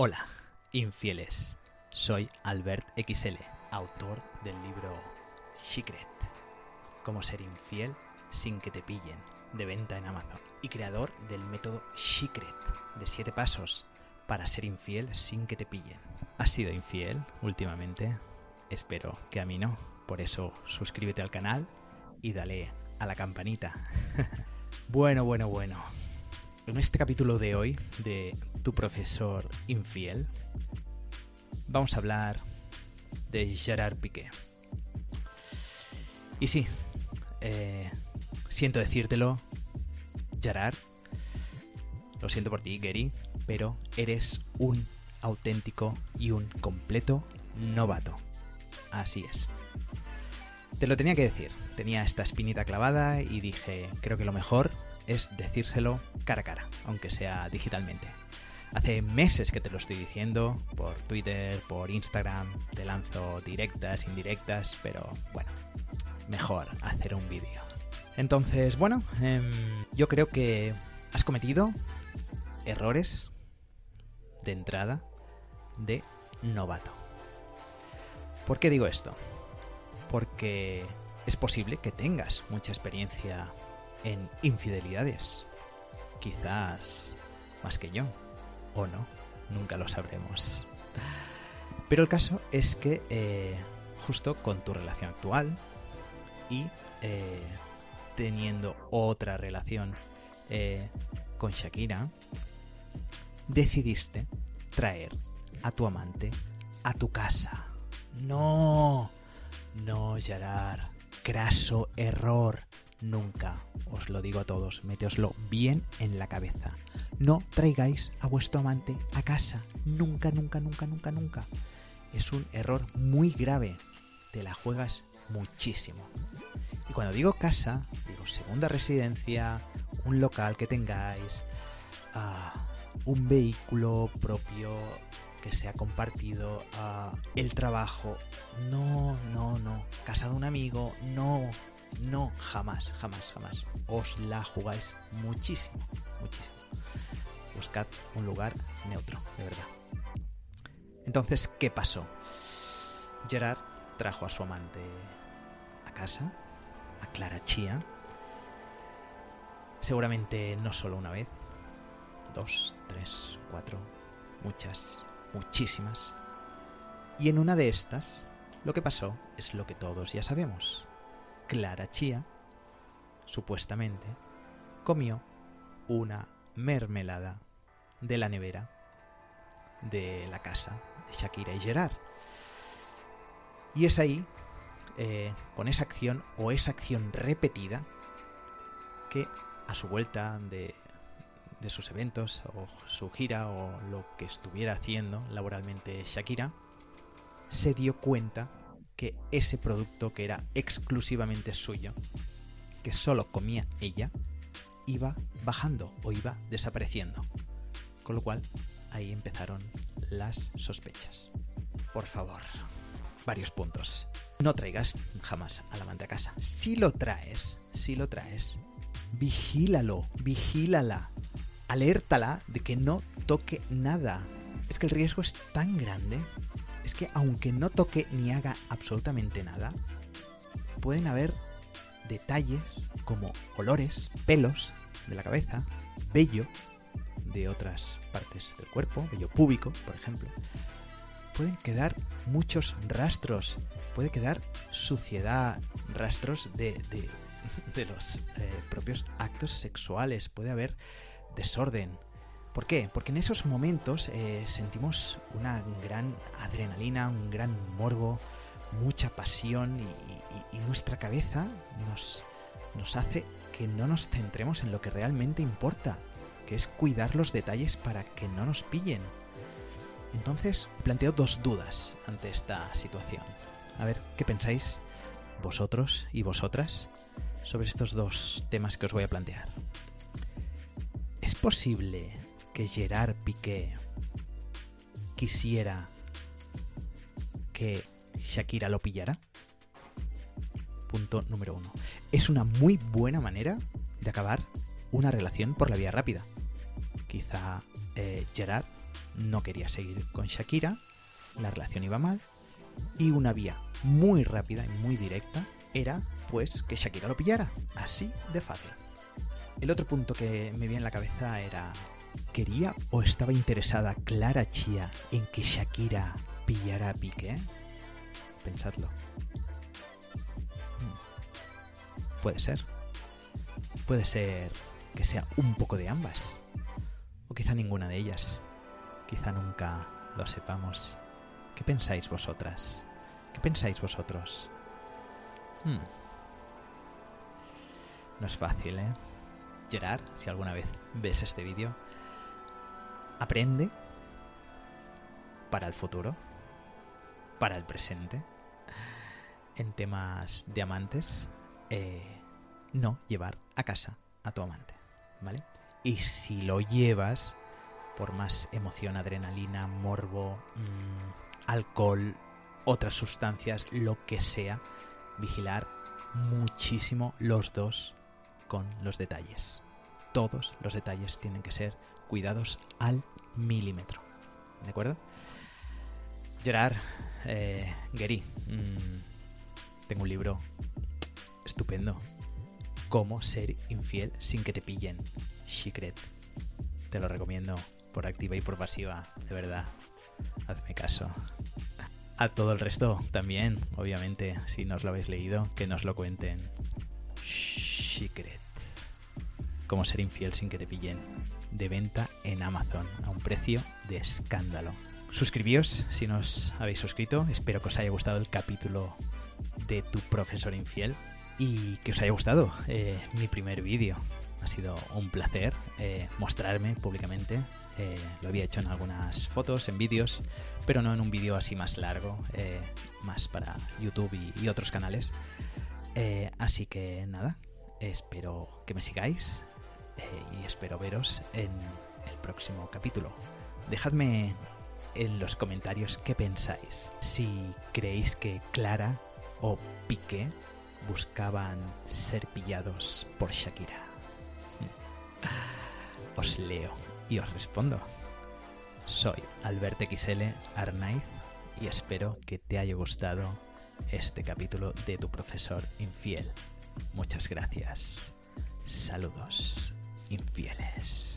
Hola, infieles. Soy Albert XL, autor del libro Secret. Cómo ser infiel sin que te pillen, de venta en Amazon. Y creador del método Secret, de 7 pasos para ser infiel sin que te pillen. ¿Has sido infiel últimamente? Espero que a mí no. Por eso suscríbete al canal y dale a la campanita. bueno, bueno, bueno. En este capítulo de hoy de Tu profesor infiel, vamos a hablar de Gerard Piqué. Y sí, eh, siento decírtelo, Gerard, lo siento por ti, Gary, pero eres un auténtico y un completo novato. Así es. Te lo tenía que decir, tenía esta espinita clavada y dije, creo que lo mejor es decírselo cara a cara, aunque sea digitalmente. Hace meses que te lo estoy diciendo, por Twitter, por Instagram, te lanzo directas, indirectas, pero bueno, mejor hacer un vídeo. Entonces, bueno, em, yo creo que has cometido errores de entrada de novato. ¿Por qué digo esto? Porque es posible que tengas mucha experiencia en infidelidades. Quizás más que yo, o no, nunca lo sabremos. Pero el caso es que eh, justo con tu relación actual y eh, teniendo otra relación eh, con Shakira, decidiste traer a tu amante a tu casa. No, no, Gerard, craso error. Nunca, os lo digo a todos, meteoslo bien en la cabeza. No traigáis a vuestro amante a casa. Nunca, nunca, nunca, nunca, nunca. Es un error muy grave. Te la juegas muchísimo. Y cuando digo casa, digo segunda residencia, un local que tengáis, uh, un vehículo propio que sea compartido, uh, el trabajo. No, no, no. Casa de un amigo, no. No, jamás, jamás, jamás. Os la jugáis muchísimo, muchísimo. Buscad un lugar neutro, de verdad. Entonces, ¿qué pasó? Gerard trajo a su amante a casa, a Clara Chía. Seguramente no solo una vez, dos, tres, cuatro, muchas, muchísimas. Y en una de estas, lo que pasó es lo que todos ya sabemos. Clara Chía, supuestamente, comió una mermelada de la nevera de la casa de Shakira y Gerard. Y es ahí, eh, con esa acción o esa acción repetida, que a su vuelta de, de sus eventos o su gira o lo que estuviera haciendo laboralmente Shakira, se dio cuenta que ese producto que era exclusivamente suyo, que solo comía ella, iba bajando o iba desapareciendo. Con lo cual, ahí empezaron las sospechas. Por favor, varios puntos. No traigas jamás al amante a casa. Si lo traes, si lo traes, vigílalo, vigílala. Alértala de que no toque nada. Es que el riesgo es tan grande es que aunque no toque ni haga absolutamente nada, pueden haber detalles como olores, pelos de la cabeza, vello de otras partes del cuerpo, vello púbico, por ejemplo. Pueden quedar muchos rastros, puede quedar suciedad, rastros de, los eh, propios actos sexuales, puede haber desorden, ¿Por qué? Porque en esos momentos eh, sentimos una gran adrenalina, un gran morbo, mucha pasión y, nuestra cabeza nos hace que no nos centremos en lo que realmente importa, que es cuidar los detalles para que no nos pillen. Entonces, planteo dos dudas ante esta situación. A ver, ¿qué pensáis vosotros y vosotras sobre estos dos temas que os voy a plantear? ¿Es posible que Gerard Piqué quisiera que Shakira lo pillara? Punto número uno. Es una muy buena manera de acabar una relación por la vía rápida. Quizá eh, Gerard no quería seguir con Shakira, la relación iba mal, y una vía muy rápida y muy directa era pues que Shakira lo pillara, así de fácil. El otro punto que me viene en la cabeza era, ¿quería o estaba interesada Clara Chía en que Shakira pillara a Piqué? Pensadlo. Hmm. Puede ser. Puede ser que sea un poco de ambas. O quizá ninguna de ellas. Quizá nunca lo sepamos. ¿Qué pensáis vosotras? ¿Qué pensáis vosotros? Hmm. No es fácil, ¿eh? Gerard, si alguna vez ves este vídeo, aprende para el futuro, para el presente, en temas de amantes, eh, no llevar a casa a tu amante, ¿vale? Y si lo llevas, por más emoción, adrenalina, morbo, mm, alcohol, otras sustancias, lo que sea, vigilar muchísimo los dos con los detalles. Todos los detalles tienen que ser cuidados al milímetro. ¿De acuerdo? Gerard, eh, Gary, mm, tengo un libro estupendo. Cómo ser infiel sin que te pillen. Secret. Te lo recomiendo por activa y por pasiva, de verdad. Hazme caso. A todo el resto también, obviamente, si no os lo habéis leído, que nos lo cuenten. Secret. Cómo ser infiel sin que te pillen. De venta en Amazon a un precio de escándalo. Suscribíos si no os habéis suscrito. Espero que os haya gustado el capítulo de tu profesor infiel y que os haya gustado eh, mi primer vídeo. Ha sido un placer eh, mostrarme públicamente. Eh, lo había hecho en algunas fotos, en vídeos, pero no en un vídeo así más largo, más para YouTube y otros canales. así que nada, espero que me sigáis y espero veros en el próximo capítulo. Dejadme en los comentarios qué pensáis. Si creéis que Clara o Piqué buscaban ser pillados por Shakira. Os leo y os respondo. Soy Albert XL Arnaiz y espero que te haya gustado este capítulo de tu profesor infiel. Muchas gracias. Saludos, infieles.